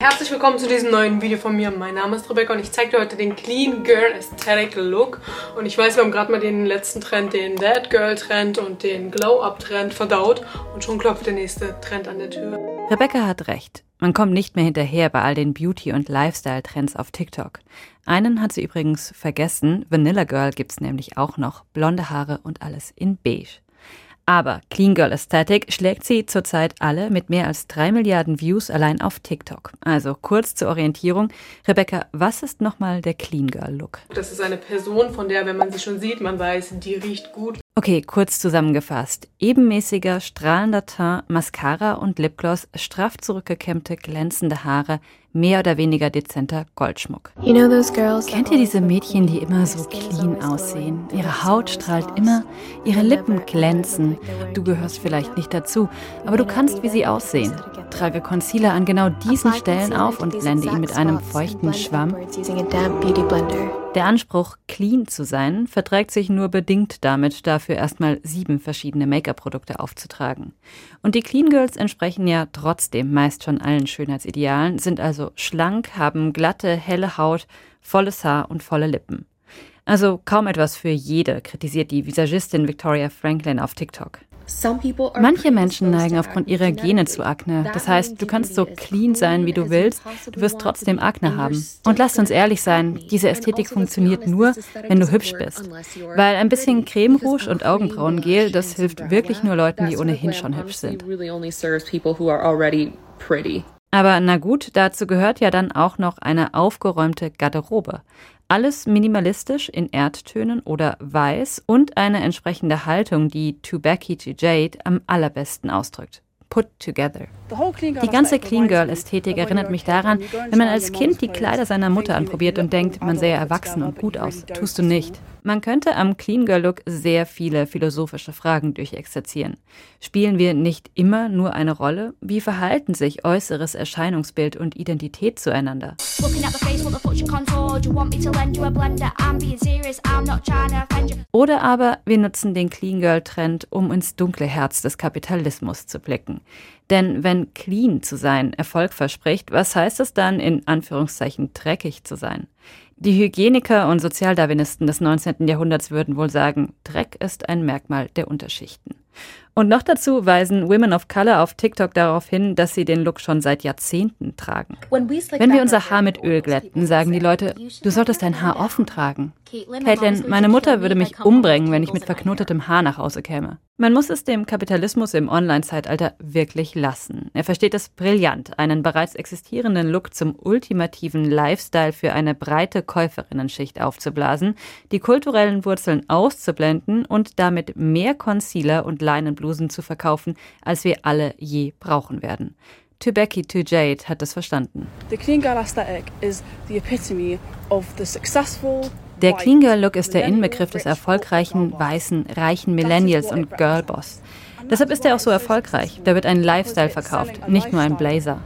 Herzlich willkommen zu diesem neuen Video von mir. Mein Name ist Rebecca und ich zeige dir heute den Clean Girl Aesthetic Look. Und ich weiß, wir haben gerade mal den letzten Trend, den Dead Girl Trend und den Glow Up Trend verdaut. Und schon klopft der nächste Trend an der Tür. Rebecca hat recht. Man kommt nicht mehr hinterher bei all den Beauty- und Lifestyle-Trends auf TikTok. Einen hat sie übrigens vergessen. Vanilla Girl gibt's nämlich auch noch. Blonde Haare und alles in beige. Aber Clean Girl Aesthetic schlägt sie zurzeit alle mit mehr als drei Milliarden Views allein auf TikTok. Also kurz zur Orientierung. Rebecca, was ist nochmal der Clean Girl Look? Das ist eine Person, von der, wenn man sie schon sieht, man weiß, die riecht gut. Okay, kurz zusammengefasst. Ebenmäßiger, strahlender Teint, Mascara und Lipgloss, straff zurückgekämmte, glänzende Haare, mehr oder weniger dezenter Goldschmuck. You know Kennt ihr diese Mädchen, die immer so clean aussehen? Ihre Haut strahlt immer, ihre Lippen glänzen. Du gehörst vielleicht nicht dazu, aber du kannst wie sie aussehen. Trage Concealer an genau diesen Stellen auf und blende ihn mit einem feuchten Schwamm. Der Anspruch, clean zu sein, verträgt sich nur bedingt damit, dafür erstmal sieben verschiedene Make-up-Produkte aufzutragen. Und die Clean Girls entsprechen ja trotzdem meist schon allen Schönheitsidealen, sind also schlank, haben glatte, helle Haut, volles Haar und volle Lippen. Also kaum etwas für jede, kritisiert die Visagistin Victoria Franklin auf TikTok. Manche Menschen neigen aufgrund ihrer Gene zu Akne. Das heißt, du kannst so clean sein, wie du willst, du wirst trotzdem Akne haben. Und lasst uns ehrlich sein, diese Ästhetik funktioniert nur, wenn du hübsch bist. Weil ein bisschen Creme Rouge und Augenbrauengel, das hilft wirklich nur Leuten, die ohnehin schon hübsch sind. Aber na gut, dazu gehört ja dann auch noch eine aufgeräumte Garderobe. Alles minimalistisch in Erdtönen oder weiß und eine entsprechende Haltung, die To Becky to Jade am allerbesten ausdrückt. Put together. Die ganze Clean Girl Ästhetik erinnert mich daran, wenn man als Kind die Kleider seiner Mutter anprobiert und denkt, man sähe erwachsen und gut aus. Tust du nicht. Man könnte am Clean Girl Look sehr viele philosophische Fragen durchexerzieren. Spielen wir nicht immer nur eine Rolle? Wie verhalten sich äußeres Erscheinungsbild und Identität zueinander? Oder aber wir nutzen den Clean Girl Trend, um ins dunkle Herz des Kapitalismus zu blicken. Denn wenn clean zu sein Erfolg verspricht, was heißt es dann in Anführungszeichen dreckig zu sein? Die Hygieniker und Sozialdarwinisten des 19. Jahrhunderts würden wohl sagen, Dreck ist ein Merkmal der Unterschichten. Und noch dazu weisen Women of Color auf TikTok darauf hin, dass sie den Look schon seit Jahrzehnten tragen. Wenn wir unser Haar mit Öl glätten, sagen die Leute, du solltest dein Haar offen tragen. Caitlin, meine Mutter würde mich umbringen, wenn ich mit verknotetem Haar nach Hause käme. Man muss es dem Kapitalismus im Online-Zeitalter wirklich lassen. Er versteht es brillant, einen bereits existierenden Look zum ultimativen Lifestyle für eine breite Käuferinnenschicht aufzublasen, die kulturellen Wurzeln auszublenden und damit mehr Concealer und Leinenblusen zu verkaufen, als wir alle je brauchen werden. To Becky to Jade hat es verstanden. The clean girl aesthetic is the epitome of the successful der Clean Girl Look ist der Inbegriff des erfolgreichen, weißen, reichen Millennials und Girlboss. Deshalb ist er auch so erfolgreich. Da wird ein Lifestyle verkauft, nicht nur ein blazer